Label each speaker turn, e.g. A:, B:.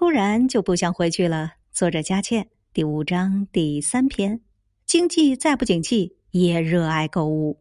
A: 突然就不想回去了。作者佳倩第五章第三篇。经济再不景气也热爱购物。